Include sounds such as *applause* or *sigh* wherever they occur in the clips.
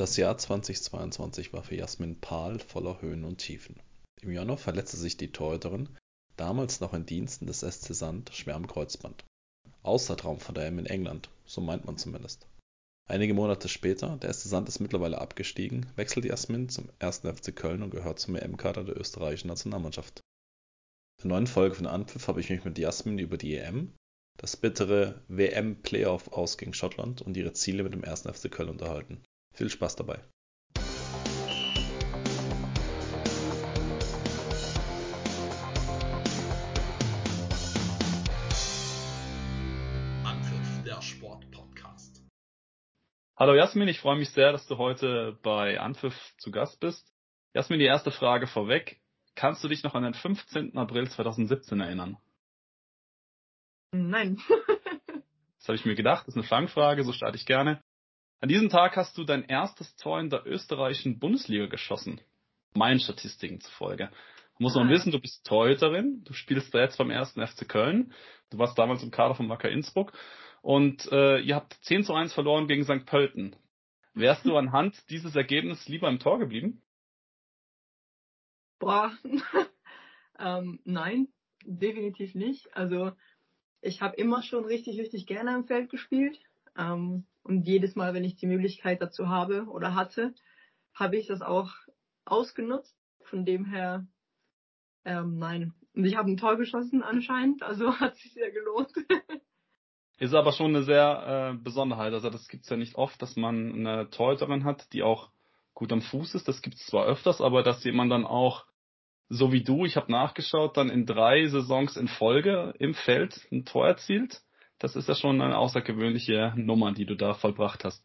Das Jahr 2022 war für Jasmin Pahl voller Höhen und Tiefen. Im Januar verletzte sich die Torhüterin, damals noch in Diensten des SC Sand, schwer am Kreuzband. Außertraum von der M in England, so meint man zumindest. Einige Monate später, der SC Sand ist mittlerweile abgestiegen, wechselt Jasmin zum 1. FC Köln und gehört zum EM-Kader der österreichischen Nationalmannschaft. In der neuen Folge von Anpfiff habe ich mich mit Jasmin über die EM, das bittere WM-Playoff aus gegen Schottland und ihre Ziele mit dem 1. FC Köln unterhalten. Viel Spaß dabei. Anpfiff, der Sport-Podcast. Hallo Jasmin, ich freue mich sehr, dass du heute bei Anpfiff zu Gast bist. Jasmin, die erste Frage vorweg. Kannst du dich noch an den 15. April 2017 erinnern? Nein. *laughs* das habe ich mir gedacht, das ist eine Fangfrage, so starte ich gerne. An diesem Tag hast du dein erstes Tor in der österreichischen Bundesliga geschossen. Meinen Statistiken zufolge. Muss man ah. wissen, du bist Torhüterin, du spielst jetzt beim ersten FC Köln, du warst damals im Kader von Wacker Innsbruck und äh, ihr habt 10 zu 1 verloren gegen St. Pölten. Wärst du *laughs* anhand dieses Ergebnisses lieber im Tor geblieben? Boah, *laughs* ähm, nein, definitiv nicht. Also ich habe immer schon richtig, richtig gerne im Feld gespielt. Ähm, und jedes Mal, wenn ich die Möglichkeit dazu habe oder hatte, habe ich das auch ausgenutzt. Von dem her, ähm, nein. Und ich habe ein Tor geschossen anscheinend, also *laughs* hat sich sehr gelohnt. Ist aber schon eine sehr äh, Besonderheit. Also das gibt's ja nicht oft, dass man eine Torhüterin hat, die auch gut am Fuß ist. Das gibt's zwar öfters, aber dass jemand dann auch, so wie du, ich habe nachgeschaut, dann in drei Saisons in Folge im Feld ein Tor erzielt das ist ja schon eine außergewöhnliche Nummer, die du da vollbracht hast.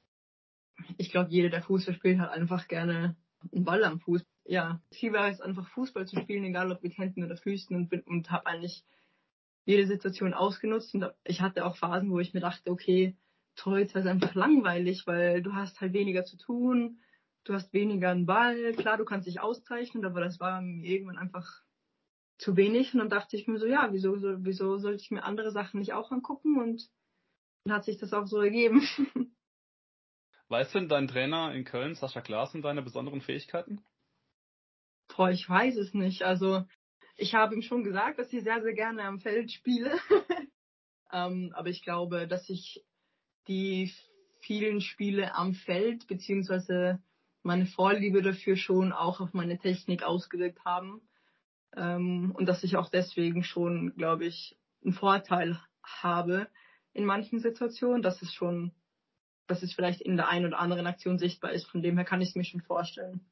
Ich glaube, jeder, der Fußball spielt, hat einfach gerne einen Ball am Fuß. Ja, Ziel war es einfach Fußball zu spielen, egal ob mit Händen oder Füßen und, und habe eigentlich jede Situation ausgenutzt und ich hatte auch Phasen, wo ich mir dachte, okay, Torhüter ist einfach langweilig, weil du hast halt weniger zu tun, du hast weniger einen Ball, klar, du kannst dich auszeichnen, aber das war mir irgendwann einfach zu wenig. Und dann dachte ich mir so, ja, wieso, so, wieso sollte ich mir andere Sachen nicht auch angucken? Und dann hat sich das auch so ergeben. *laughs* Weiß denn dein Trainer in Köln, Sascha Klaassen, deine besonderen Fähigkeiten? Boah, ich weiß es nicht. Also ich habe ihm schon gesagt, dass ich sehr, sehr gerne am Feld spiele. *laughs* ähm, aber ich glaube, dass ich die vielen Spiele am Feld beziehungsweise meine Vorliebe dafür schon auch auf meine Technik ausgewirkt haben. Ähm, und dass ich auch deswegen schon, glaube ich, einen Vorteil habe in manchen Situationen, dass es schon, dass es vielleicht in der einen oder anderen Aktion sichtbar ist. Von dem her kann ich es mir schon vorstellen.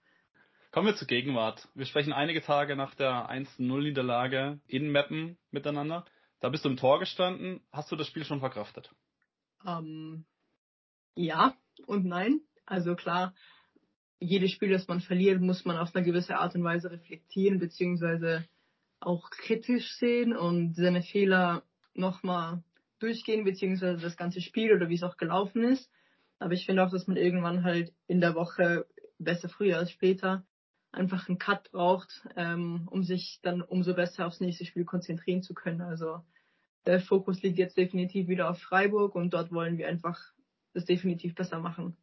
Kommen wir zur Gegenwart. Wir sprechen einige Tage nach der 1-0-Niederlage in Meppen miteinander. Da bist du im Tor gestanden. Hast du das Spiel schon verkraftet? Ähm, ja und nein. Also klar, jedes Spiel, das man verliert, muss man auf eine gewisse Art und Weise reflektieren, beziehungsweise auch kritisch sehen und seine Fehler nochmal durchgehen, beziehungsweise das ganze Spiel oder wie es auch gelaufen ist. Aber ich finde auch, dass man irgendwann halt in der Woche, besser früher als später, einfach einen Cut braucht, ähm, um sich dann umso besser aufs nächste Spiel konzentrieren zu können. Also der Fokus liegt jetzt definitiv wieder auf Freiburg und dort wollen wir einfach das definitiv besser machen.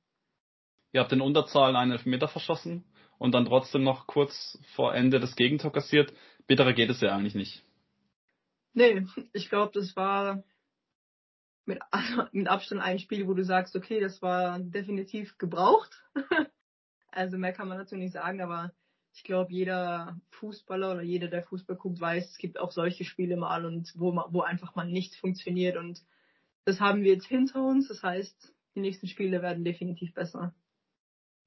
Ihr habt in Unterzahl einen Elfmeter verschossen und dann trotzdem noch kurz vor Ende das Gegentor kassiert. Bitterer geht es ja eigentlich nicht. Nee, ich glaube, das war mit, mit Abstand ein Spiel, wo du sagst, okay, das war definitiv gebraucht. *laughs* also mehr kann man dazu nicht sagen, aber ich glaube, jeder Fußballer oder jeder, der Fußball guckt, weiß, es gibt auch solche Spiele mal und wo, wo einfach mal nichts funktioniert und das haben wir jetzt hinter uns. Das heißt, die nächsten Spiele werden definitiv besser.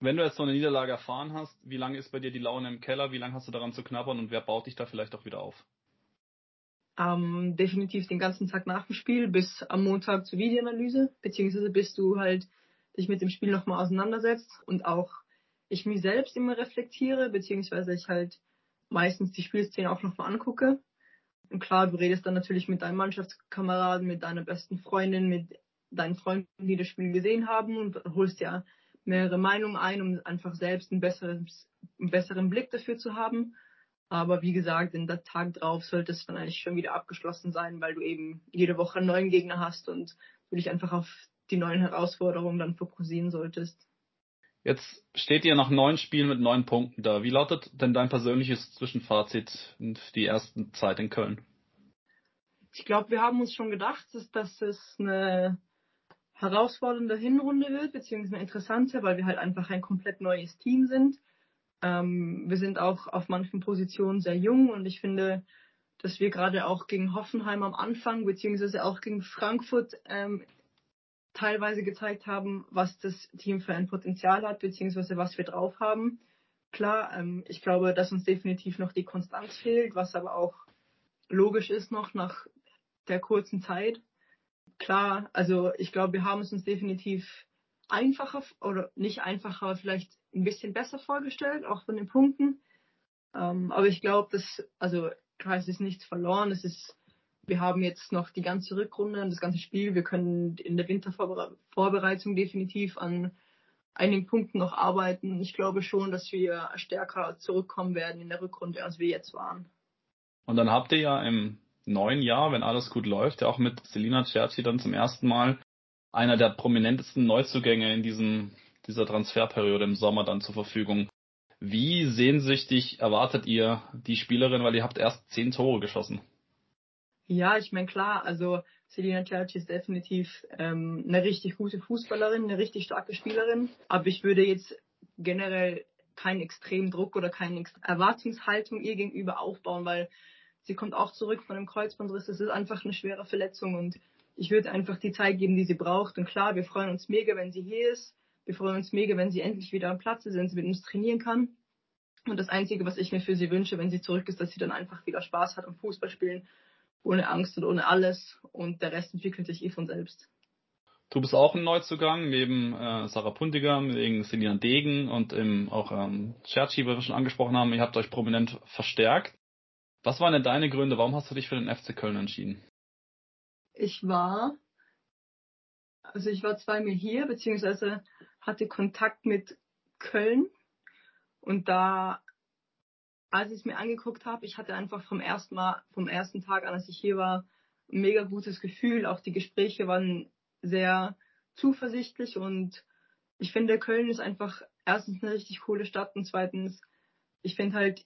Wenn du jetzt so eine Niederlage erfahren hast, wie lange ist bei dir die Laune im Keller? Wie lange hast du daran zu knabbern und wer baut dich da vielleicht auch wieder auf? Ähm, definitiv den ganzen Tag nach dem Spiel bis am Montag zur Videoanalyse, beziehungsweise bis du halt dich mit dem Spiel nochmal auseinandersetzt und auch ich mich selbst immer reflektiere, beziehungsweise ich halt meistens die Spielszene auch nochmal angucke. Und klar, du redest dann natürlich mit deinen Mannschaftskameraden, mit deiner besten Freundin, mit deinen Freunden, die das Spiel gesehen haben und holst ja mehrere Meinungen ein, um einfach selbst einen besseren, einen besseren Blick dafür zu haben. Aber wie gesagt, in der Tag drauf sollte es dann eigentlich schon wieder abgeschlossen sein, weil du eben jede Woche einen neuen Gegner hast und du dich einfach auf die neuen Herausforderungen dann fokussieren solltest. Jetzt steht ihr nach neun Spielen mit neun Punkten da. Wie lautet denn dein persönliches Zwischenfazit in die ersten Zeit in Köln? Ich glaube, wir haben uns schon gedacht, dass, dass es eine herausfordernde Hinrunde wird, beziehungsweise eine interessante, weil wir halt einfach ein komplett neues Team sind. Ähm, wir sind auch auf manchen Positionen sehr jung und ich finde, dass wir gerade auch gegen Hoffenheim am Anfang, beziehungsweise auch gegen Frankfurt ähm, teilweise gezeigt haben, was das Team für ein Potenzial hat, beziehungsweise was wir drauf haben. Klar, ähm, ich glaube, dass uns definitiv noch die Konstanz fehlt, was aber auch logisch ist noch nach der kurzen Zeit. Klar, also ich glaube, wir haben es uns definitiv einfacher oder nicht einfacher, vielleicht ein bisschen besser vorgestellt, auch von den Punkten. Ähm, aber ich glaube, dass, also klar, es ist nichts verloren. Es ist wir haben jetzt noch die ganze Rückrunde und das ganze Spiel. Wir können in der Wintervorbereitung definitiv an einigen Punkten noch arbeiten. Ich glaube schon, dass wir stärker zurückkommen werden in der Rückrunde, als wir jetzt waren. Und dann habt ihr ja im neuen Jahr, wenn alles gut läuft, ja auch mit Selina Cerci dann zum ersten Mal einer der prominentesten Neuzugänge in diesem, dieser Transferperiode im Sommer dann zur Verfügung. Wie sehnsüchtig erwartet ihr die Spielerin, weil ihr habt erst zehn Tore geschossen? Ja, ich meine klar, also Selina Cerci ist definitiv ähm, eine richtig gute Fußballerin, eine richtig starke Spielerin. Aber ich würde jetzt generell keinen extremen Druck oder keine Erwartungshaltung ihr gegenüber aufbauen, weil sie kommt auch zurück von einem Kreuzbandriss. Das ist einfach eine schwere Verletzung und ich würde einfach die Zeit geben, die sie braucht. Und klar, wir freuen uns mega, wenn sie hier ist. Wir freuen uns mega, wenn sie endlich wieder am Platz ist, wenn sie mit uns trainieren kann. Und das Einzige, was ich mir für sie wünsche, wenn sie zurück ist, dass sie dann einfach wieder Spaß hat am Fußballspielen ohne Angst und ohne alles und der Rest entwickelt sich eh von selbst. Du bist auch ein Neuzugang, neben äh, Sarah Puntiger, neben Selian Degen und im, auch ähm, Cerci, was wir schon angesprochen haben. Ihr habt euch prominent verstärkt. Was waren denn deine Gründe? Warum hast du dich für den FC Köln entschieden? Ich war, also ich war zweimal hier, beziehungsweise hatte Kontakt mit Köln und da als ich es mir angeguckt habe, ich hatte einfach vom ersten Mal, vom ersten Tag an, als ich hier war, ein mega gutes Gefühl. Auch die Gespräche waren sehr zuversichtlich und ich finde, Köln ist einfach erstens eine richtig coole Stadt und zweitens, ich finde halt,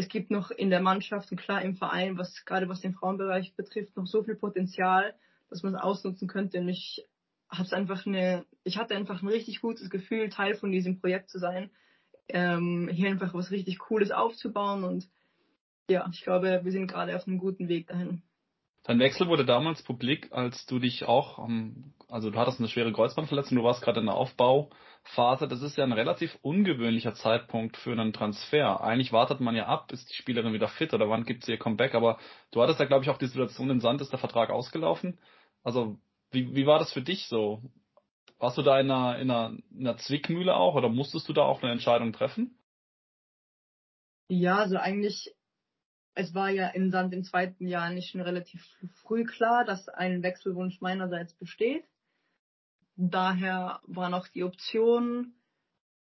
es gibt noch in der Mannschaft und klar im Verein, was gerade was den Frauenbereich betrifft, noch so viel Potenzial, dass man es ausnutzen könnte. Und ich hab's einfach eine, ich hatte einfach ein richtig gutes Gefühl, Teil von diesem Projekt zu sein ähm, hier einfach was richtig Cooles aufzubauen und ja, ich glaube, wir sind gerade auf einem guten Weg dahin. Dein Wechsel wurde damals publik, als du dich auch, also du hattest eine schwere Kreuzbandverletzung, du warst gerade in der Aufbauphase. Das ist ja ein relativ ungewöhnlicher Zeitpunkt für einen Transfer. Eigentlich wartet man ja ab, ist die Spielerin wieder fit oder wann gibt sie ihr Comeback. Aber du hattest ja, glaube ich, auch die Situation in Sand, ist der Vertrag ausgelaufen. Also wie, wie war das für dich so? Warst du da in einer, in, einer, in einer Zwickmühle auch oder musstest du da auch eine Entscheidung treffen? Ja, also eigentlich, es war ja in Sand im zweiten Jahr nicht schon relativ früh klar, dass ein Wechselwunsch meinerseits besteht. Daher war noch die Option,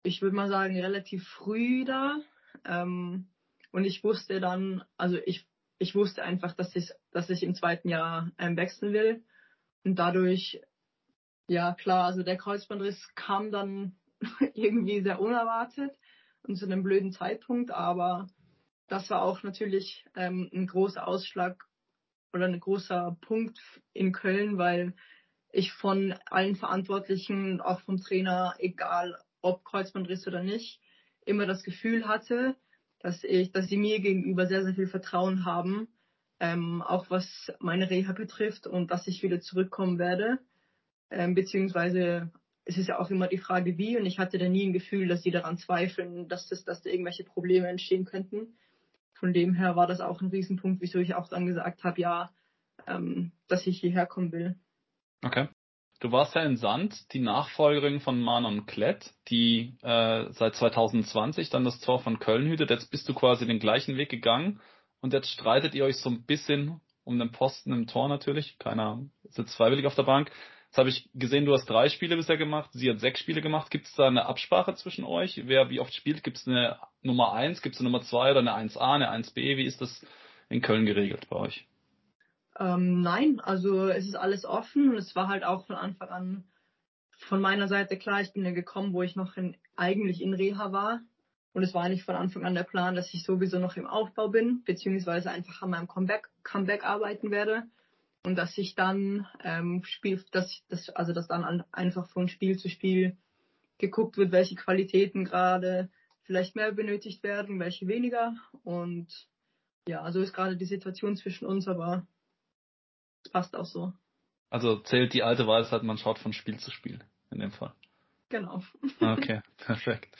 ich würde mal sagen, relativ früh da. Ähm, und ich wusste dann, also ich, ich wusste einfach, dass ich, dass ich im zweiten Jahr ähm, wechseln will. Und dadurch ja, klar, also der Kreuzbandriss kam dann *laughs* irgendwie sehr unerwartet und zu einem blöden Zeitpunkt, aber das war auch natürlich ähm, ein großer Ausschlag oder ein großer Punkt in Köln, weil ich von allen Verantwortlichen, auch vom Trainer, egal ob Kreuzbandriss oder nicht, immer das Gefühl hatte, dass ich, dass sie mir gegenüber sehr, sehr viel Vertrauen haben, ähm, auch was meine Reha betrifft und dass ich wieder zurückkommen werde. Ähm, beziehungsweise es ist ja auch immer die Frage, wie. Und ich hatte da nie ein Gefühl, dass sie daran zweifeln, dass, das, dass da irgendwelche Probleme entstehen könnten. Von dem her war das auch ein Riesenpunkt, wieso ich auch dann gesagt habe, ja, ähm, dass ich hierher kommen will. Okay. Du warst ja in Sand die Nachfolgerin von Manon Klett, die äh, seit 2020 dann das Tor von Köln hütet. Jetzt bist du quasi den gleichen Weg gegangen und jetzt streitet ihr euch so ein bisschen um den Posten im Tor natürlich. Keiner sitzt freiwillig auf der Bank. Jetzt habe ich gesehen, du hast drei Spiele bisher gemacht, sie hat sechs Spiele gemacht. Gibt es da eine Absprache zwischen euch? Wer wie oft spielt? Gibt es eine Nummer eins, gibt es eine Nummer zwei oder eine 1a, eine 1b? Wie ist das in Köln geregelt bei euch? Ähm, nein, also es ist alles offen es war halt auch von Anfang an von meiner Seite klar, ich bin ja gekommen, wo ich noch in, eigentlich in Reha war. Und es war nicht von Anfang an der Plan, dass ich sowieso noch im Aufbau bin, beziehungsweise einfach an meinem Comeback, Comeback arbeiten werde. Und dass ich dann ähm, Spiel, dass, dass, also dass dann an, einfach von Spiel zu Spiel geguckt wird, welche Qualitäten gerade vielleicht mehr benötigt werden, welche weniger. Und ja, so ist gerade die Situation zwischen uns, aber passt auch so. Also zählt die alte Weisheit, man schaut von Spiel zu Spiel in dem Fall. Genau. Okay, *laughs* perfekt.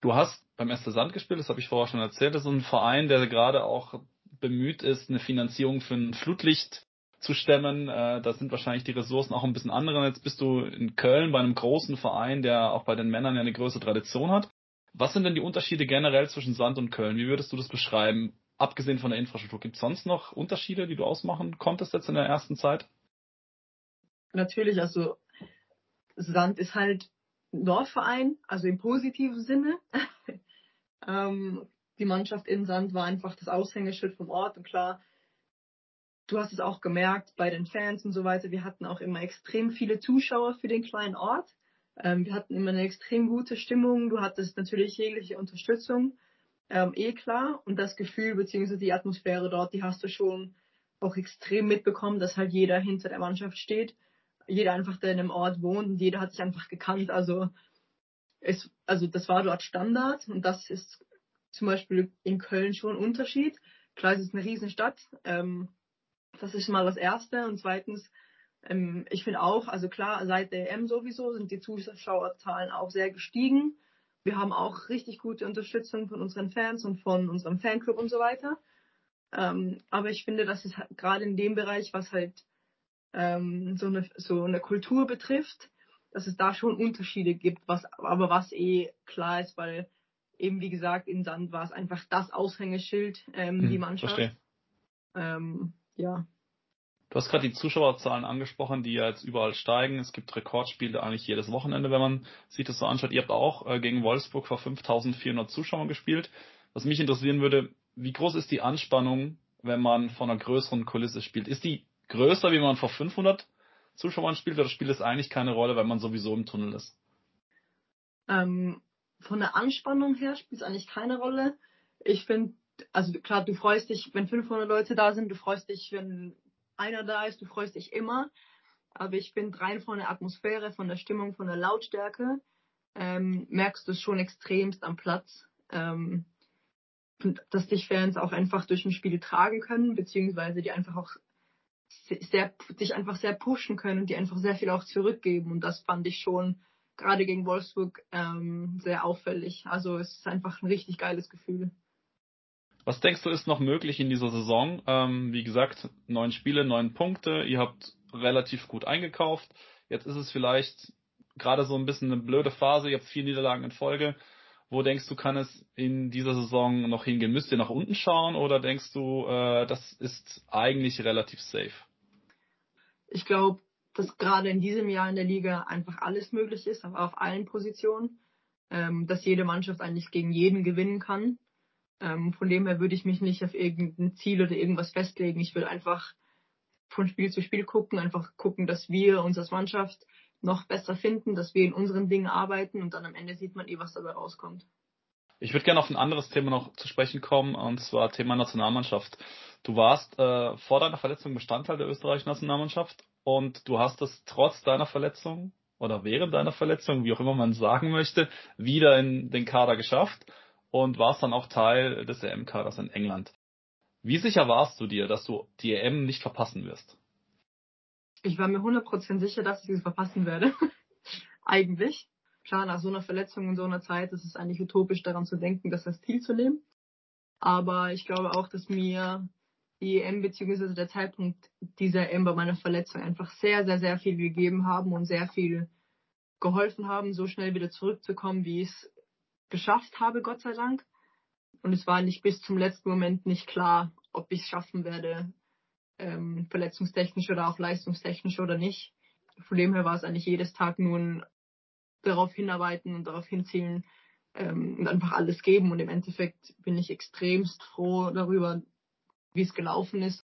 Du hast beim Erste Sand gespielt, das habe ich vorher schon erzählt. Das ist ein Verein, der gerade auch bemüht ist, eine Finanzierung für ein Flutlicht zu stemmen. Äh, da sind wahrscheinlich die Ressourcen auch ein bisschen andere. Jetzt bist du in Köln bei einem großen Verein, der auch bei den Männern ja eine größere Tradition hat. Was sind denn die Unterschiede generell zwischen Sand und Köln? Wie würdest du das beschreiben? Abgesehen von der Infrastruktur, gibt es sonst noch Unterschiede, die du ausmachen konntest jetzt in der ersten Zeit? Natürlich, also Sand ist halt Dorfverein, also im positiven Sinne. *laughs* ähm, die Mannschaft in Sand war einfach das Aushängeschild vom Ort und klar, du hast es auch gemerkt bei den Fans und so weiter, wir hatten auch immer extrem viele Zuschauer für den kleinen Ort. Ähm, wir hatten immer eine extrem gute Stimmung, du hattest natürlich jegliche Unterstützung, ähm, eh klar, und das Gefühl bzw. die Atmosphäre dort, die hast du schon auch extrem mitbekommen, dass halt jeder hinter der Mannschaft steht jeder einfach, der in einem Ort wohnt und jeder hat sich einfach gekannt. Also es, also das war dort Standard und das ist zum Beispiel in Köln schon ein Unterschied. Klar, es ist eine Riesenstadt. Ähm, das ist mal das Erste. Und zweitens, ähm, ich finde auch, also klar, seit der EM sowieso sind die Zuschauerzahlen auch sehr gestiegen. Wir haben auch richtig gute Unterstützung von unseren Fans und von unserem Fanclub und so weiter. Ähm, aber ich finde, dass es halt gerade in dem Bereich, was halt ähm, so, eine, so eine Kultur betrifft, dass es da schon Unterschiede gibt, was, aber was eh klar ist, weil eben wie gesagt in Sand war es einfach das Aushängeschild, ähm, hm, die Mannschaft. Verstehe. Ähm, ja. Du hast gerade die Zuschauerzahlen angesprochen, die ja jetzt überall steigen. Es gibt Rekordspiele eigentlich jedes Wochenende, wenn man sich das so anschaut. Ihr habt auch äh, gegen Wolfsburg vor 5400 Zuschauern gespielt. Was mich interessieren würde, wie groß ist die Anspannung, wenn man vor einer größeren Kulisse spielt? Ist die größer, wie man vor 500 Zuschauern spielt, oder spielt es eigentlich keine Rolle, weil man sowieso im Tunnel ist? Ähm, von der Anspannung her spielt es eigentlich keine Rolle. Ich finde, also klar, du freust dich, wenn 500 Leute da sind, du freust dich, wenn einer da ist, du freust dich immer. Aber ich finde, rein von der Atmosphäre, von der Stimmung, von der Lautstärke, ähm, merkst du es schon extremst am Platz. Ähm, dass dich Fans auch einfach durch ein Spiel tragen können, beziehungsweise die einfach auch sehr, dich einfach sehr pushen können und die einfach sehr viel auch zurückgeben. Und das fand ich schon gerade gegen Wolfsburg ähm, sehr auffällig. Also es ist einfach ein richtig geiles Gefühl. Was denkst du ist noch möglich in dieser Saison? Ähm, wie gesagt, neun Spiele, neun Punkte. Ihr habt relativ gut eingekauft. Jetzt ist es vielleicht gerade so ein bisschen eine blöde Phase. Ihr habt vier Niederlagen in Folge. Wo denkst du, kann es in dieser Saison noch hingehen? Müsst ihr nach unten schauen oder denkst du, äh, das ist eigentlich relativ safe? Ich glaube, dass gerade in diesem Jahr in der Liga einfach alles möglich ist, aber auf allen Positionen, ähm, dass jede Mannschaft eigentlich gegen jeden gewinnen kann. Ähm, von dem her würde ich mich nicht auf irgendein Ziel oder irgendwas festlegen. Ich würde einfach von Spiel zu Spiel gucken, einfach gucken, dass wir uns als Mannschaft noch besser finden, dass wir in unseren Dingen arbeiten und dann am Ende sieht man eh, was dabei rauskommt. Ich würde gerne auf ein anderes Thema noch zu sprechen kommen, und zwar Thema Nationalmannschaft. Du warst äh, vor deiner Verletzung Bestandteil der österreichischen Nationalmannschaft und du hast es trotz deiner Verletzung oder während deiner Verletzung, wie auch immer man sagen möchte, wieder in den Kader geschafft und warst dann auch Teil des EM-Kaders in England. Wie sicher warst du dir, dass du die EM nicht verpassen wirst? Ich war mir 100% sicher, dass ich es verpassen werde. *laughs* eigentlich. Klar, nach so einer Verletzung in so einer Zeit ist es eigentlich utopisch daran zu denken, das als Ziel zu nehmen. Aber ich glaube auch, dass mir die EM bzw. der Zeitpunkt dieser EM bei meiner Verletzung einfach sehr, sehr, sehr viel gegeben haben und sehr viel geholfen haben, so schnell wieder zurückzukommen, wie es geschafft habe, Gott sei Dank. Und es war nicht bis zum letzten Moment nicht klar, ob ich es schaffen werde, ähm, verletzungstechnisch oder auch leistungstechnisch oder nicht. Von dem her war es eigentlich jedes Tag nun darauf hinarbeiten und darauf hinzielen ähm, und einfach alles geben. Und im Endeffekt bin ich extremst froh darüber, wie es gelaufen ist.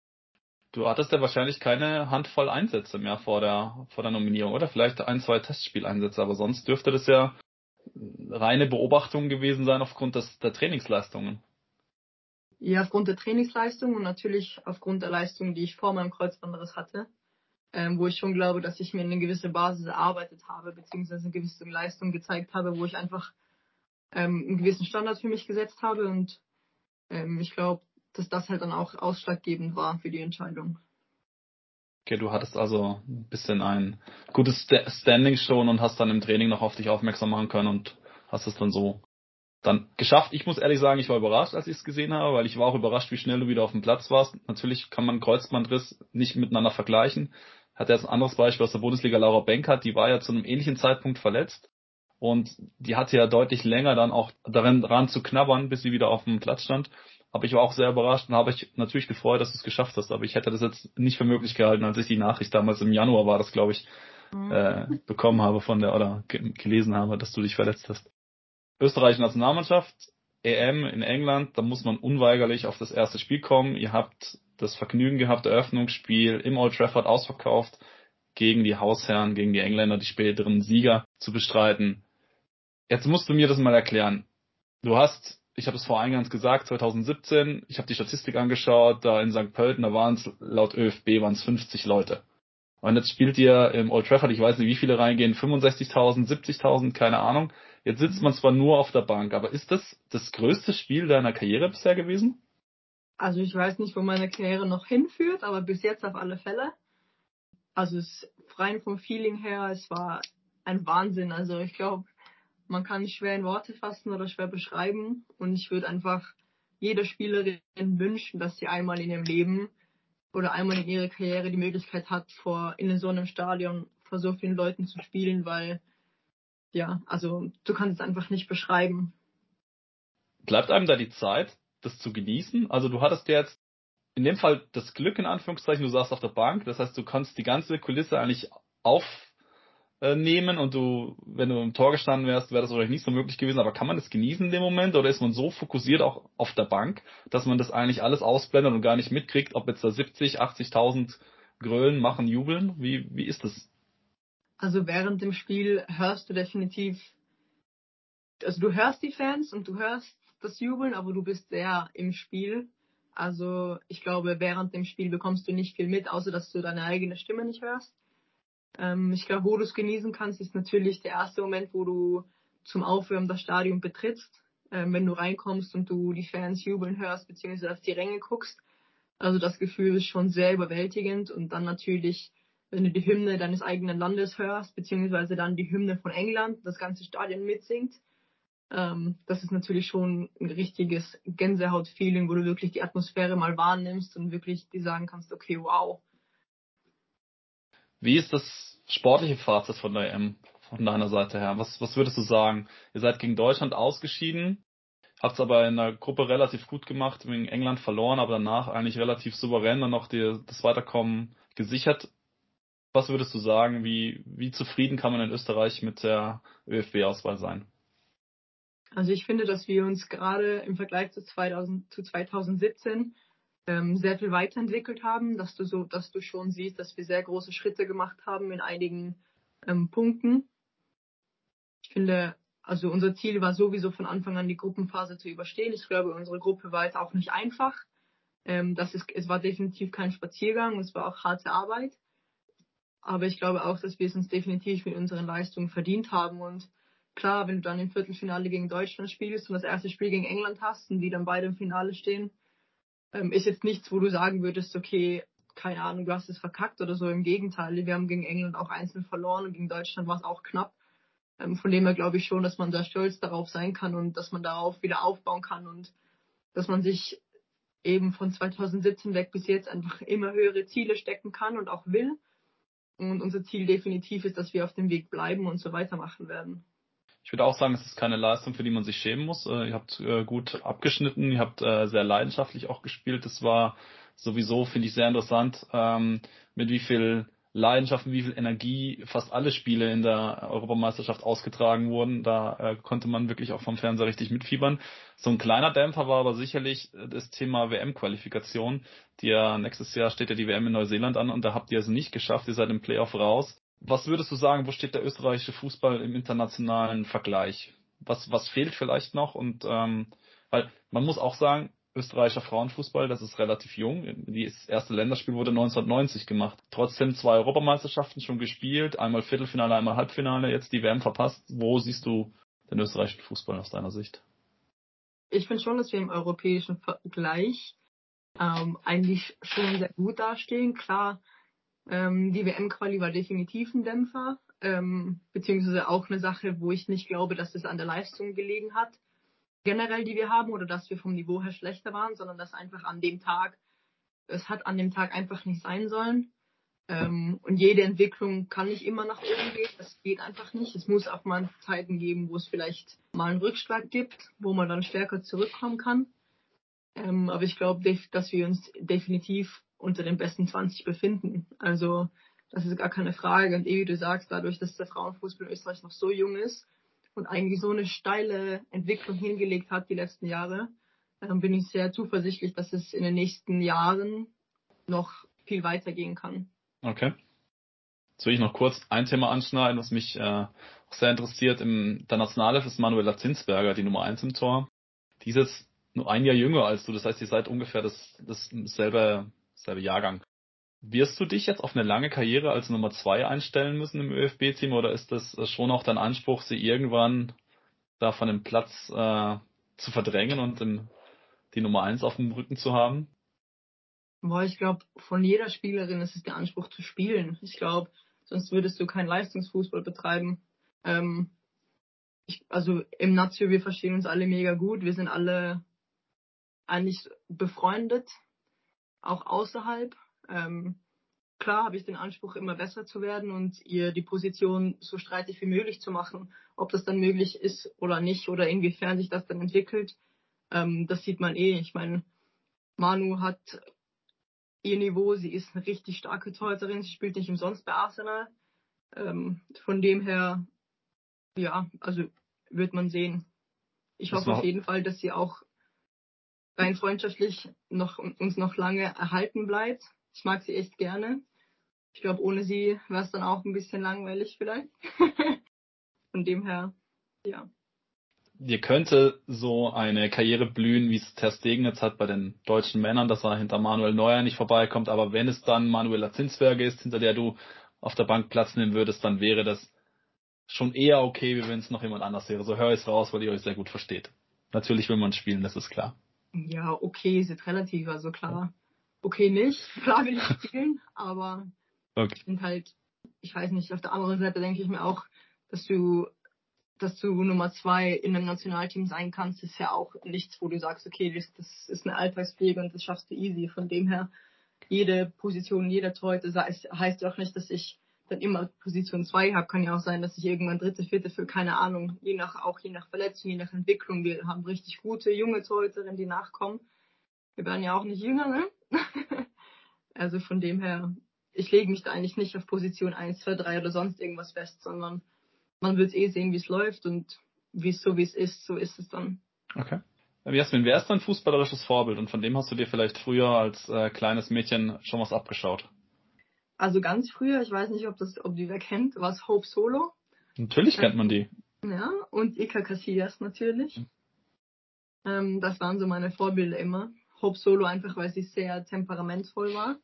Du hattest ja wahrscheinlich keine Handvoll Einsätze mehr vor der, vor der Nominierung, oder? Vielleicht ein, zwei Testspieleinsätze, aber sonst dürfte das ja reine Beobachtung gewesen sein aufgrund des, der Trainingsleistungen. Ja, aufgrund der Trainingsleistung und natürlich aufgrund der Leistung, die ich vor meinem Kreuzbandriss hatte, ähm, wo ich schon glaube, dass ich mir eine gewisse Basis erarbeitet habe, beziehungsweise eine gewisse Leistung gezeigt habe, wo ich einfach ähm, einen gewissen Standard für mich gesetzt habe und ähm, ich glaube, dass das halt dann auch ausschlaggebend war für die Entscheidung. Okay, du hattest also ein bisschen ein gutes Standing schon und hast dann im Training noch auf dich aufmerksam machen können und hast es dann so dann geschafft. Ich muss ehrlich sagen, ich war überrascht, als ich es gesehen habe, weil ich war auch überrascht, wie schnell du wieder auf dem Platz warst. Natürlich kann man Kreuzbandriss nicht miteinander vergleichen. Hat jetzt ein anderes Beispiel aus der Bundesliga, Laura Benkert, die war ja zu einem ähnlichen Zeitpunkt verletzt und die hatte ja deutlich länger dann auch daran, zu knabbern, bis sie wieder auf dem Platz stand. Aber ich war auch sehr überrascht und habe ich natürlich gefreut, dass du es geschafft hast. Aber ich hätte das jetzt nicht für möglich gehalten, als ich die Nachricht damals im Januar war, das glaube ich, mhm. äh, bekommen habe von der oder gelesen habe, dass du dich verletzt hast. Österreich Nationalmannschaft, EM in England, da muss man unweigerlich auf das erste Spiel kommen. Ihr habt das Vergnügen gehabt, Eröffnungsspiel im Old Trafford ausverkauft, gegen die Hausherren, gegen die Engländer, die späteren Sieger zu bestreiten. Jetzt musst du mir das mal erklären. Du hast ich habe es vor eingangs gesagt, 2017, ich habe die Statistik angeschaut, da in St. Pölten, da waren es laut ÖFB waren es 50 Leute. Und jetzt spielt ihr im Old Trafford, ich weiß nicht, wie viele reingehen, 65.000, 70.000, keine Ahnung. Jetzt sitzt man zwar nur auf der Bank, aber ist das das größte Spiel deiner Karriere bisher gewesen? Also ich weiß nicht, wo meine Karriere noch hinführt, aber bis jetzt auf alle Fälle. Also es rein vom Feeling her, es war ein Wahnsinn. Also ich glaube, man kann schwer in Worte fassen oder schwer beschreiben. Und ich würde einfach jeder Spielerin wünschen, dass sie einmal in ihrem Leben oder einmal in ihrer Karriere die Möglichkeit hat, vor in so einem Stadion vor so vielen Leuten zu spielen, weil ja, also du kannst es einfach nicht beschreiben. Bleibt einem da die Zeit, das zu genießen? Also du hattest jetzt in dem Fall das Glück in Anführungszeichen, du saßt auf der Bank, das heißt, du kannst die ganze Kulisse eigentlich auf äh, nehmen und du, wenn du im Tor gestanden wärst, wäre das wahrscheinlich nicht so möglich gewesen, aber kann man das genießen in dem Moment oder ist man so fokussiert auch auf der Bank, dass man das eigentlich alles ausblendet und gar nicht mitkriegt, ob jetzt da 70, 80.000 Grölen machen, jubeln? Wie, wie ist das? Also während dem Spiel hörst du definitiv, also du hörst die Fans und du hörst das Jubeln, aber du bist sehr im Spiel. Also ich glaube, während dem Spiel bekommst du nicht viel mit, außer dass du deine eigene Stimme nicht hörst. Ähm, ich glaube, wo du es genießen kannst, ist natürlich der erste Moment, wo du zum Aufwärmen das Stadion betrittst, ähm, wenn du reinkommst und du die Fans jubeln hörst, beziehungsweise auf die Ränge guckst. Also das Gefühl ist schon sehr überwältigend und dann natürlich, wenn du die Hymne deines eigenen Landes hörst, beziehungsweise dann die Hymne von England, das ganze Stadion mitsingt. Ähm, das ist natürlich schon ein richtiges Gänsehaut-Feeling, wo du wirklich die Atmosphäre mal wahrnimmst und wirklich dir sagen kannst, okay, wow, wie ist das sportliche Fazit von der EM von deiner Seite her? Was, was würdest du sagen? Ihr seid gegen Deutschland ausgeschieden, habt es aber in der Gruppe relativ gut gemacht, gegen England verloren, aber danach eigentlich relativ souverän dann noch die, das Weiterkommen gesichert. Was würdest du sagen, wie, wie zufrieden kann man in Österreich mit der ÖFB-Auswahl sein? Also ich finde, dass wir uns gerade im Vergleich zu, 2000, zu 2017 ähm, sehr viel weiterentwickelt haben, dass du so, dass du schon siehst, dass wir sehr große Schritte gemacht haben in einigen ähm, Punkten. Ich finde, also unser Ziel war sowieso von Anfang an die Gruppenphase zu überstehen. Ich glaube, unsere Gruppe war jetzt auch nicht einfach. Ähm, das ist, es war definitiv kein Spaziergang, es war auch harte Arbeit. Aber ich glaube auch, dass wir es uns definitiv mit unseren Leistungen verdient haben. Und klar, wenn du dann im Viertelfinale gegen Deutschland spielst und das erste Spiel gegen England hast und die dann beide im Finale stehen, ähm, ist jetzt nichts, wo du sagen würdest, okay, keine Ahnung, du hast es verkackt oder so. Im Gegenteil, wir haben gegen England auch einzeln verloren und gegen Deutschland war es auch knapp. Ähm, von dem her glaube ich schon, dass man da stolz darauf sein kann und dass man darauf wieder aufbauen kann und dass man sich eben von 2017 weg bis jetzt einfach immer höhere Ziele stecken kann und auch will. Und unser Ziel definitiv ist, dass wir auf dem Weg bleiben und so weitermachen werden. Ich würde auch sagen, es ist keine Leistung, für die man sich schämen muss. Äh, ihr habt äh, gut abgeschnitten, ihr habt äh, sehr leidenschaftlich auch gespielt. Das war sowieso, finde ich, sehr interessant, ähm, mit wie viel Leidenschaft, wie viel Energie fast alle Spiele in der Europameisterschaft ausgetragen wurden. Da äh, konnte man wirklich auch vom Fernseher richtig mitfiebern. So ein kleiner Dämpfer war aber sicherlich das Thema WM-Qualifikation. Ja nächstes Jahr steht ja die WM in Neuseeland an und da habt ihr es nicht geschafft. Ihr seid im Playoff raus. Was würdest du sagen, wo steht der österreichische Fußball im internationalen Vergleich? Was, was fehlt vielleicht noch? Und ähm, weil man muss auch sagen, österreichischer Frauenfußball, das ist relativ jung. Das erste Länderspiel wurde 1990 gemacht. Trotzdem zwei Europameisterschaften schon gespielt, einmal Viertelfinale, einmal Halbfinale, jetzt die WM verpasst. Wo siehst du den österreichischen Fußball aus deiner Sicht? Ich finde schon, dass wir im europäischen Vergleich ähm, eigentlich schon sehr gut dastehen. Klar, ähm, die WM-Quali war definitiv ein Dämpfer, ähm, beziehungsweise auch eine Sache, wo ich nicht glaube, dass es an der Leistung gelegen hat generell, die wir haben, oder dass wir vom Niveau her schlechter waren, sondern dass einfach an dem Tag, es hat an dem Tag einfach nicht sein sollen. Ähm, und jede Entwicklung kann nicht immer nach oben gehen. Das geht einfach nicht. Es muss auch mal Zeiten geben, wo es vielleicht mal einen Rückschlag gibt, wo man dann stärker zurückkommen kann. Ähm, aber ich glaube, dass wir uns definitiv unter den besten 20 befinden. Also das ist gar keine Frage. Und eh, wie du sagst, dadurch, dass der Frauenfußball in Österreich noch so jung ist, und eigentlich so eine steile Entwicklung hingelegt hat die letzten Jahre, dann bin ich sehr zuversichtlich, dass es in den nächsten Jahren noch viel weitergehen kann. Okay. Jetzt will ich noch kurz ein Thema anschneiden, was mich äh, auch sehr interessiert. Im, der Nationalelf ist Manuela Zinsberger, die Nummer eins im Tor. Die ist jetzt nur ein Jahr jünger als du, das heißt, ihr seid ungefähr das, das selbe, selbe Jahrgang. Wirst du dich jetzt auf eine lange Karriere als Nummer zwei einstellen müssen im ÖFB-Team oder ist das schon auch dein Anspruch, sie irgendwann da von dem Platz äh, zu verdrängen und in, die Nummer eins auf dem Rücken zu haben? Boah, ich glaube, von jeder Spielerin ist es der Anspruch zu spielen. Ich glaube, sonst würdest du keinen Leistungsfußball betreiben. Ähm, ich, also im Nazio, wir verstehen uns alle mega gut. Wir sind alle eigentlich befreundet, auch außerhalb. Ähm, klar habe ich den Anspruch, immer besser zu werden und ihr die Position so streitig wie möglich zu machen. Ob das dann möglich ist oder nicht oder inwiefern sich das dann entwickelt, ähm, das sieht man eh. Ich meine, Manu hat ihr Niveau, sie ist eine richtig starke Torhüterin, sie spielt nicht umsonst bei Arsenal. Ähm, von dem her, ja, also wird man sehen. Ich das hoffe auf jeden Fall, dass sie auch rein freundschaftlich noch, uns noch lange erhalten bleibt. Ich mag sie echt gerne. Ich glaube, ohne sie wäre es dann auch ein bisschen langweilig vielleicht. *laughs* Von dem her, ja. Dir könnte so eine Karriere blühen, wie es Ter Stegen jetzt hat bei den deutschen Männern, dass er hinter Manuel Neuer nicht vorbeikommt. Aber wenn es dann Manuela Zinsberger ist, hinter der du auf der Bank Platz nehmen würdest, dann wäre das schon eher okay, wie wenn es noch jemand anders wäre. So höre ich es raus, weil ihr euch sehr gut versteht. Natürlich will man spielen, das ist klar. Ja, okay, ist relativ, also klar okay nicht. *laughs* Klar will ich spielen, aber okay. ich finde halt, ich weiß nicht, auf der anderen Seite denke ich mir auch, dass du, dass du Nummer zwei in einem Nationalteam sein kannst, ist ja auch nichts, wo du sagst, okay, das, das ist eine Alltagspflege und das schaffst du easy. Von dem her, jede Position, jeder Torhüter heißt ja auch nicht, dass ich dann immer Position zwei habe. Kann ja auch sein, dass ich irgendwann dritte, vierte für keine Ahnung, je nach, auch je nach Verletzung, je nach Entwicklung. Wir haben richtig gute junge Torhüterinnen, die nachkommen. Wir werden ja auch nicht jünger, ne? *laughs* also von dem her, ich lege mich da eigentlich nicht auf Position 1, 2, 3 oder sonst irgendwas fest, sondern man wird eh sehen, wie es läuft und wie es so wie es ist, so ist es dann. Okay. Jasmin, wer ist dein fußballerisches Vorbild und von dem hast du dir vielleicht früher als äh, kleines Mädchen schon was abgeschaut? Also ganz früher, ich weiß nicht, ob das, ob die wer kennt, war es Hope Solo. Natürlich kennt man die. Ja, und Ika Casillas natürlich. Mhm. Ähm, das waren so meine Vorbilder immer. Hope Solo einfach, weil sie sehr temperamentvoll war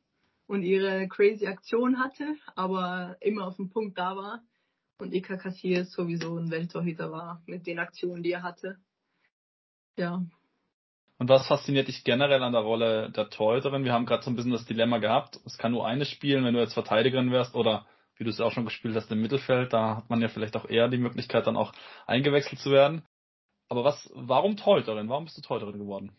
und ihre crazy Aktion hatte, aber immer auf dem Punkt da war. Und Ika Casillas sowieso ein Welttorhüter war mit den Aktionen, die er hatte. Ja. Und was fasziniert dich generell an der Rolle der Torhüterin? Wir haben gerade so ein bisschen das Dilemma gehabt. Es kann nur eine spielen, wenn du jetzt Verteidigerin wärst oder wie du es auch schon gespielt hast im Mittelfeld. Da hat man ja vielleicht auch eher die Möglichkeit, dann auch eingewechselt zu werden. Aber was, warum Torhüterin? Warum bist du Torhüterin geworden?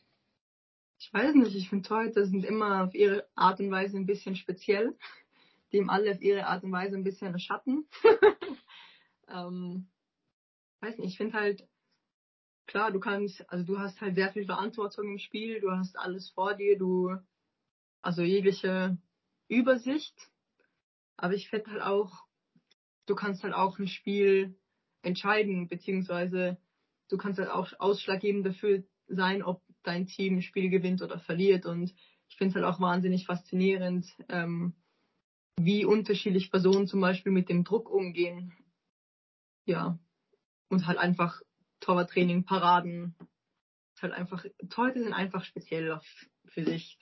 ich weiß nicht, ich finde Torhüter sind immer auf ihre Art und Weise ein bisschen speziell. Die alle auf ihre Art und Weise ein bisschen Schatten. *laughs* ähm, weiß nicht, ich finde halt, klar, du kannst, also du hast halt sehr viel Verantwortung im Spiel, du hast alles vor dir, du, also jegliche Übersicht. Aber ich finde halt auch, du kannst halt auch ein Spiel entscheiden, beziehungsweise du kannst halt auch ausschlaggebend dafür sein, ob dein Team ein Spiel gewinnt oder verliert. Und ich finde es halt auch wahnsinnig faszinierend, ähm, wie unterschiedlich Personen zum Beispiel mit dem Druck umgehen. Ja. Und halt einfach Torwarttraining, Paraden. Halt einfach, Torhüter sind einfach speziell für sich.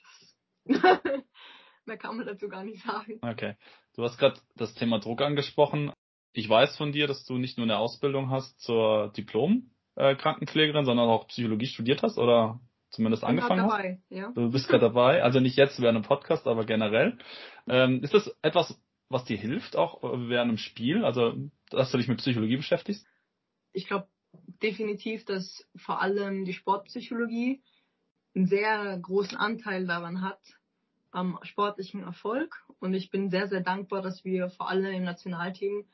*laughs* Mehr kann man dazu gar nicht sagen. Okay. Du hast gerade das Thema Druck angesprochen. Ich weiß von dir, dass du nicht nur eine Ausbildung hast zur Diplom-Krankenpflegerin, sondern auch Psychologie studiert hast oder zumindest Bin angefangen grad hast. dabei, ja. Du bist gerade dabei, also nicht jetzt während einem Podcast, aber generell. Ähm, ist das etwas, was dir hilft, auch während einem Spiel? Also, dass du dich mit Psychologie beschäftigst? Ich glaube definitiv, dass vor allem die Sportpsychologie einen sehr großen Anteil daran hat, am sportlichen Erfolg. Und ich bin sehr, sehr dankbar, dass wir vor allem im Nationalteam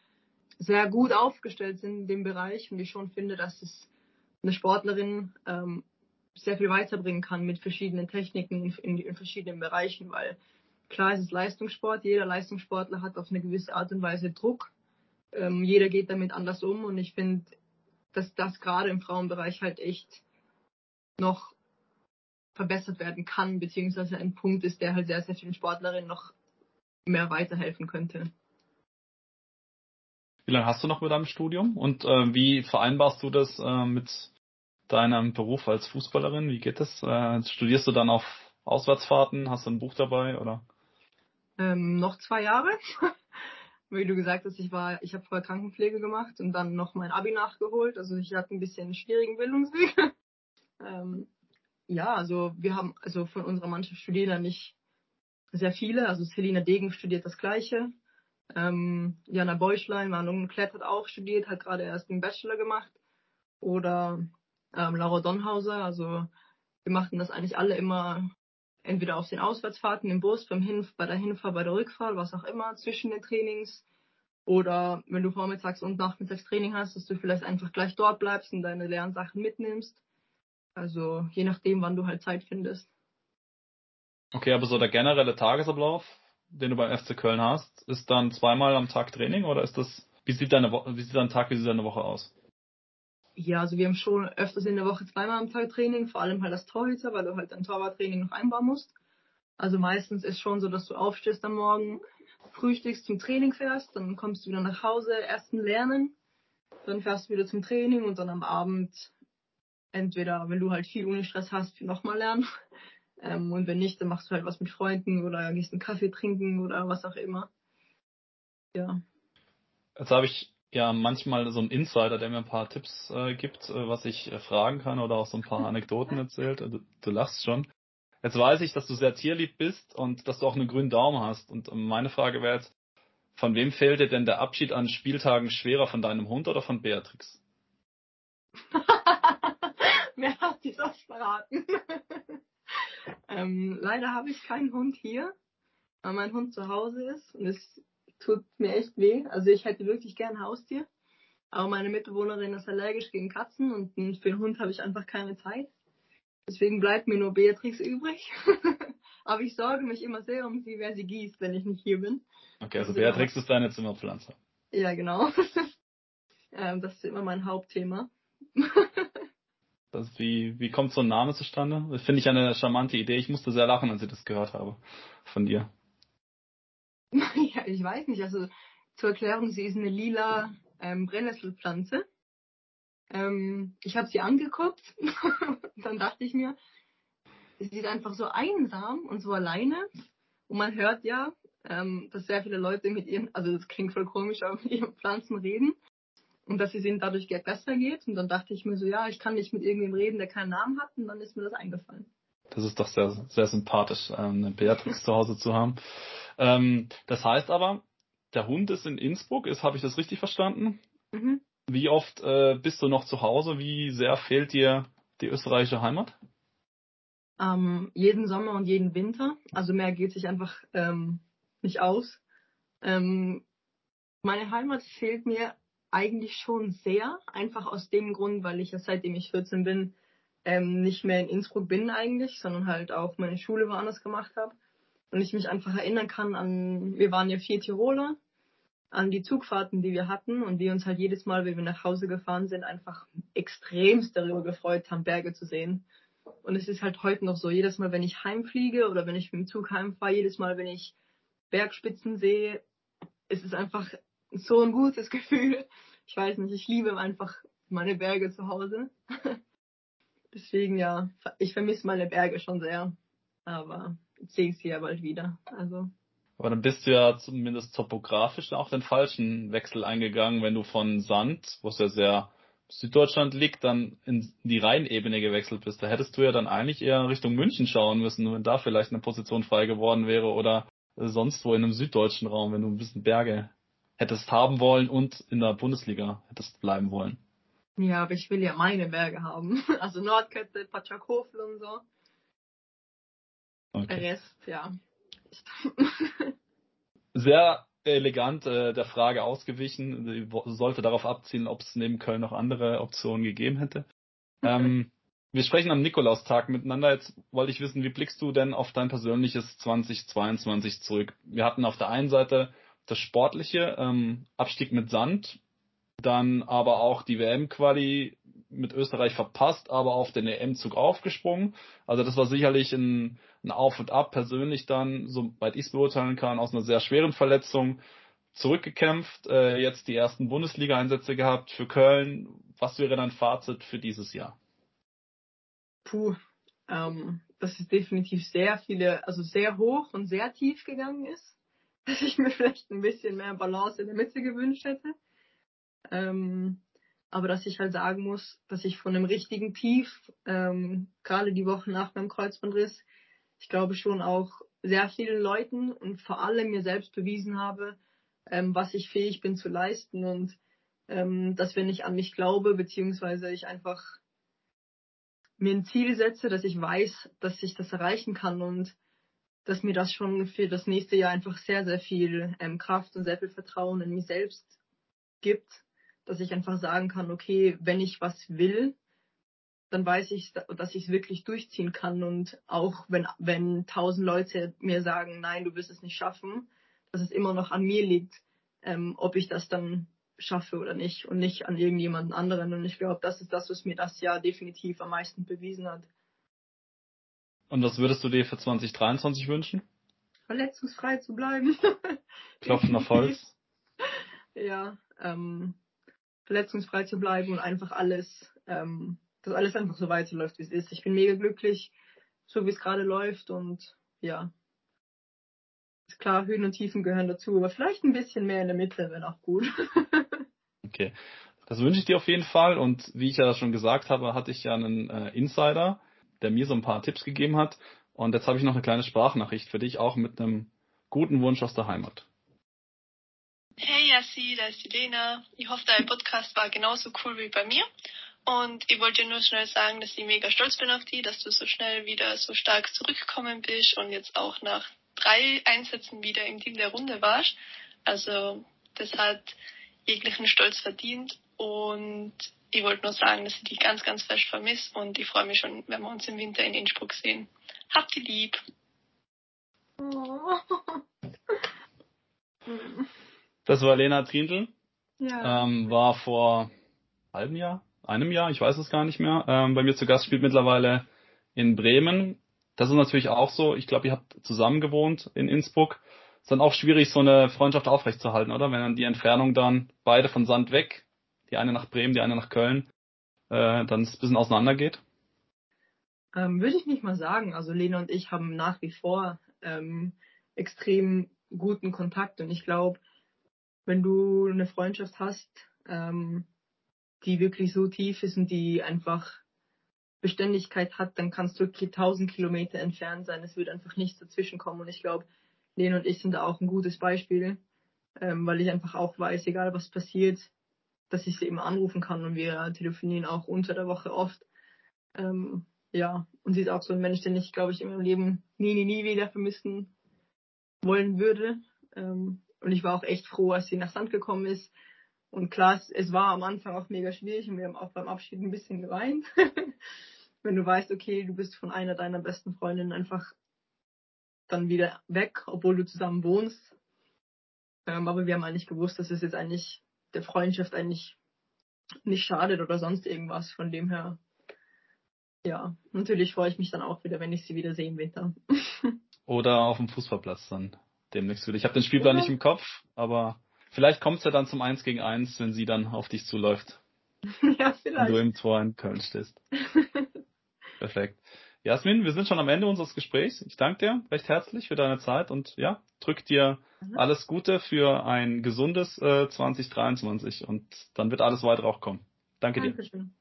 sehr gut aufgestellt sind in dem Bereich. Und ich schon finde, dass es eine Sportlerin ähm, sehr viel weiterbringen kann mit verschiedenen Techniken in, in, verschiedenen Bereichen, weil klar ist es Leistungssport, jeder Leistungssportler hat auf eine gewisse Art und Weise Druck, ähm, jeder geht damit anders um. Und ich finde, dass das gerade im Frauenbereich halt echt noch verbessert werden kann, beziehungsweise ein Punkt ist, der halt sehr, sehr vielen Sportlerinnen noch mehr weiterhelfen könnte. Wie lange hast du noch mit deinem Studium und äh, wie vereinbarst du das äh, mit deinem Beruf als Fußballerin? Wie geht das? Äh, studierst du dann auf Auswärtsfahrten? Hast du ein Buch dabei oder? Ähm, noch zwei Jahre. Wie du gesagt hast, ich war, ich habe vorher Krankenpflege gemacht und dann noch mein Abi nachgeholt. Also ich hatte ein bisschen einen schwierigen Bildungsweg. *laughs* ähm, ja, also wir haben, also von unserer Mannschaft studieren da nicht sehr viele. Also Selina Degen studiert das Gleiche. Ähm, Jana Beuschlein, Manon Klett hat auch studiert, hat gerade erst einen Bachelor gemacht. Oder ähm, Laura Donhauser. Also wir machten das eigentlich alle immer entweder auf den Auswärtsfahrten im Bus, beim Hin bei der Hinfahrt, bei der Rückfahrt, was auch immer, zwischen den Trainings. Oder wenn du vormittags und nachmittags Training hast, dass du vielleicht einfach gleich dort bleibst und deine Lernsachen mitnimmst. Also je nachdem, wann du halt Zeit findest. Okay, aber so der generelle Tagesablauf, den du beim FC Köln hast, ist dann zweimal am Tag Training oder ist das, wie sieht deine Woche, wie sieht dein Tag, wie sieht deine Woche aus? Ja, also wir haben schon öfters in der Woche zweimal am Tag Training, vor allem halt das Torhüter, weil du halt dein Torwarttraining noch einbauen musst. Also meistens ist schon so, dass du aufstehst am Morgen, frühstückst zum Training fährst, dann kommst du wieder nach Hause, ersten lernen, dann fährst du wieder zum Training und dann am Abend entweder, wenn du halt viel Unistress hast, nochmal lernen. *laughs* Ähm, und wenn nicht, dann machst du halt was mit Freunden oder gehst einen Kaffee trinken oder was auch immer. Ja. Jetzt habe ich ja manchmal so einen Insider, der mir ein paar Tipps äh, gibt, äh, was ich äh, fragen kann oder auch so ein paar *laughs* Anekdoten erzählt. Du, du lachst schon. Jetzt weiß ich, dass du sehr tierlieb bist und dass du auch einen grünen Daumen hast. Und meine Frage wäre jetzt, von wem fällt dir denn der Abschied an Spieltagen schwerer, von deinem Hund oder von Beatrix? Wer hat dir das verraten? *laughs* ähm, leider habe ich keinen Hund hier, weil mein Hund zu Hause ist und es tut mir echt weh. Also ich hätte wirklich gern ein Haustier, aber meine Mitbewohnerin ist allergisch gegen Katzen und für den Hund habe ich einfach keine Zeit. Deswegen bleibt mir nur Beatrix übrig. *laughs* aber ich sorge mich immer sehr um sie, wer sie gießt, wenn ich nicht hier bin. Okay, also Beatrix ist deine Zimmerpflanze. Ja, genau. *laughs* ähm, das ist immer mein Hauptthema. *laughs* Das, wie, wie kommt so ein Name zustande? Das finde ich eine charmante Idee. Ich musste sehr lachen, als ich das gehört habe von dir. Ich weiß nicht. Also zur Erklärung, sie ist eine lila ähm, Brennnesselpflanze. Ähm, ich habe sie angeguckt. *laughs* dann dachte ich mir, sie ist einfach so einsam und so alleine. Und man hört ja, ähm, dass sehr viele Leute mit ihren, also das klingt voll komisch, aber mit ihren Pflanzen reden und dass es ihnen dadurch besser geht. Und dann dachte ich mir so, ja, ich kann nicht mit irgendwem reden, der keinen Namen hat. Und dann ist mir das eingefallen. Das ist doch sehr, sehr sympathisch, ähm, eine Beatrix zu Hause zu haben. Ähm, das heißt aber, der Hund ist in Innsbruck, ist, habe ich das richtig verstanden? Mhm. Wie oft äh, bist du noch zu Hause? Wie sehr fehlt dir die österreichische Heimat? Ähm, jeden Sommer und jeden Winter. Also mehr geht sich einfach ähm, nicht aus. Ähm, meine Heimat fehlt mir eigentlich schon sehr, einfach aus dem Grund, weil ich ja seitdem ich 14 bin ähm, nicht mehr in Innsbruck bin eigentlich, sondern halt auch meine Schule woanders gemacht habe. Und ich mich einfach erinnern kann an, wir waren ja vier Tiroler, an die Zugfahrten, die wir hatten und wir uns halt jedes Mal, wenn wir nach Hause gefahren sind, einfach extremst darüber gefreut haben, Berge zu sehen. Und es ist halt heute noch so, jedes Mal, wenn ich heimfliege oder wenn ich mit dem Zug heimfahre, jedes Mal, wenn ich Bergspitzen sehe, ist es einfach so ein gutes *laughs* Gefühl. Ich weiß nicht, ich liebe einfach meine Berge zu Hause. *laughs* Deswegen ja, ich vermisse meine Berge schon sehr. Aber sehe ich sie ja bald wieder. Also. Aber dann bist du ja zumindest topografisch auch den falschen Wechsel eingegangen, wenn du von Sand, wo es ja sehr Süddeutschland liegt, dann in die Rheinebene gewechselt bist. Da hättest du ja dann eigentlich eher Richtung München schauen müssen, wenn da vielleicht eine Position frei geworden wäre oder sonst wo in einem süddeutschen Raum, wenn du ein bisschen Berge hättest haben wollen und in der Bundesliga hättest bleiben wollen. Ja, aber ich will ja meine Berge haben. *laughs* Also Nordkette, Patschakofel und so. Okay. Der Rest, ja. *laughs* Sehr elegant äh, der Frage ausgewichen. Sie sollte darauf abzielen, ob es neben Köln noch andere Optionen gegeben hätte. ähm, wir sprechen am Nikolaustag miteinander. Jetzt wollte ich wissen, wie blickst du denn auf dein persönliches 2022 zurück? Wir hatten auf der einen Seite das sportliche ähm, Abstieg mit Sand, dann aber auch die WM-Quali mit Österreich verpasst, aber auf den EM-Zug aufgesprungen. Also das war sicherlich ein, ein Auf und Ab persönlich dann, soweit ich es beurteilen kann, aus einer sehr schweren Verletzung zurückgekämpft, äh, jetzt die ersten Bundesliga-Einsätze gehabt für Köln. Was wäre dein Fazit für dieses Jahr? Puh, ähm, dass es definitiv sehr viele, also sehr hoch und sehr tief gegangen ist. *laughs* Dass ich mir vielleicht ein bisschen mehr Balance in der Mitte gewünscht hätte. Ähm, aber dass ich halt sagen muss, dass ich von einem richtigen Tief, ähm, gerade die Wochen nach meinem Kreuzbandriss, ich glaube schon auch sehr vielen Leuten und vor allem mir selbst bewiesen habe, ähm, was ich fähig bin zu leisten und ähm, dass wenn ich an mich glaube, beziehungsweise ich einfach mir ein Ziel setze, dass ich weiß, dass ich das erreichen kann und dass mir das schon für das nächste Jahr einfach sehr, sehr viel ähm, Kraft und sehr viel Vertrauen in mich selbst gibt, dass ich einfach sagen kann, okay, wenn ich was will, dann weiß ich, dass ich es wirklich durchziehen kann und auch wenn wenn tausend Leute mir sagen, nein, du wirst es nicht schaffen, dass es immer noch an mir liegt, ähm, ob ich das dann schaffe oder nicht und nicht an irgendjemanden anderen. Und ich glaube, das ist das, was mir das Jahr definitiv am meisten bewiesen hat. Und was würdest du dir für 2023 wünschen? Verletzungsfrei zu bleiben. Klopfen auf Holz. *laughs* ja, ähm, verletzungsfrei zu bleiben und einfach alles, ähm, dass alles einfach so weiterläuft, wie es ist. Ich bin mega glücklich, so wie es gerade läuft und ja. Ist klar, Höhen und Tiefen gehören dazu, aber vielleicht ein bisschen mehr in der Mitte wäre auch gut. *laughs* okay. Das wünsche ich dir auf jeden Fall und wie ich ja schon gesagt habe, hatte ich ja einen äh, Insider, der mir so ein paar Tipps gegeben hat und jetzt habe ich noch eine kleine Sprachnachricht für dich, auch mit einem guten Wunsch aus der Heimat. Hey Yassi, da ist die Lena. Ich hoffe, dein Podcast war genauso cool wie bei mir. Und ich wollte dir nur schnell sagen, dass ich mega stolz bin auf dich, dass du so schnell wieder so stark zurückgekommen bist und jetzt auch nach drei Einsätzen wieder im Team der Runde warst. Also das hat jeglichen Stolz verdient und ich wollte nur sagen, dass ich dich ganz, ganz fest vermisse und ich freue mich schon, wenn wir uns im Winter in Innsbruck sehen. Habt ihr lieb. Oh. *laughs* Das war Lena Trindl. Ja. Ähm, war vor halbem Jahr, einem Jahr, ich weiß es gar nicht mehr. Ähm, bei mir zu Gast spielt mittlerweile in Bremen. Das ist natürlich auch so. Ich glaube, ihr habt zusammen gewohnt in Innsbruck. Ist dann auch schwierig, so eine Freundschaft aufrechtzuerhalten, oder? Wenn dann die Entfernung dann beide von Sand weg, die eine nach Bremen, die eine nach Köln, äh, dann es ein bisschen auseinander geht. Ähm, Würde ich nicht mal sagen. Also Lena und ich haben nach wie vor ähm, extrem guten Kontakt und ich glaube, wenn du eine Freundschaft hast, ähm, die wirklich so tief ist und die einfach Beständigkeit hat, dann kannst du tausend Kilometer entfernt sein. Es wird einfach nichts dazwischen kommen. Und ich glaube, Lena und ich sind da auch ein gutes Beispiel, ähm, weil ich einfach auch weiß, egal was passiert, dass ich sie immer anrufen kann und wir telefonieren auch unter der Woche oft. Ähm, ja, und sie ist auch so ein Mensch, den ich, glaube ich, in meinem Leben nie, nie, nie wieder vermissen wollen würde. Ähm, und ich war auch echt froh, als sie nach Sand gekommen ist. Und klar, es war am Anfang auch mega schwierig und wir haben auch beim Abschied ein bisschen geweint. *laughs* Wenn du weißt, okay, du bist von einer deiner besten Freundinnen einfach dann wieder weg, obwohl du zusammen wohnst. Ähm, aber wir haben eigentlich gewusst, dass es jetzt eigentlich der Freundschaft eigentlich nicht schadet oder sonst irgendwas. Von dem her, ja, natürlich freue ich mich dann auch wieder, wenn ich sie wieder sehe im Winter. *laughs* Oder auf dem Fußballplatz dann demnächst wieder. Ich habe den Spielplan nicht im Kopf, aber vielleicht kommt es ja dann zum 1 gegen 1, wenn sie dann auf dich zuläuft *laughs* ja, und du vielleicht. im Tor in Köln stehst. *laughs* Perfekt. Jasmin, wir sind schon am Ende unseres Gesprächs. Ich danke dir recht herzlich für deine Zeit und ja, drück dir Mhm. alles Gute für ein gesundes äh, 2023 und dann wird alles weitere auch kommen. Danke dir. Dankeschön.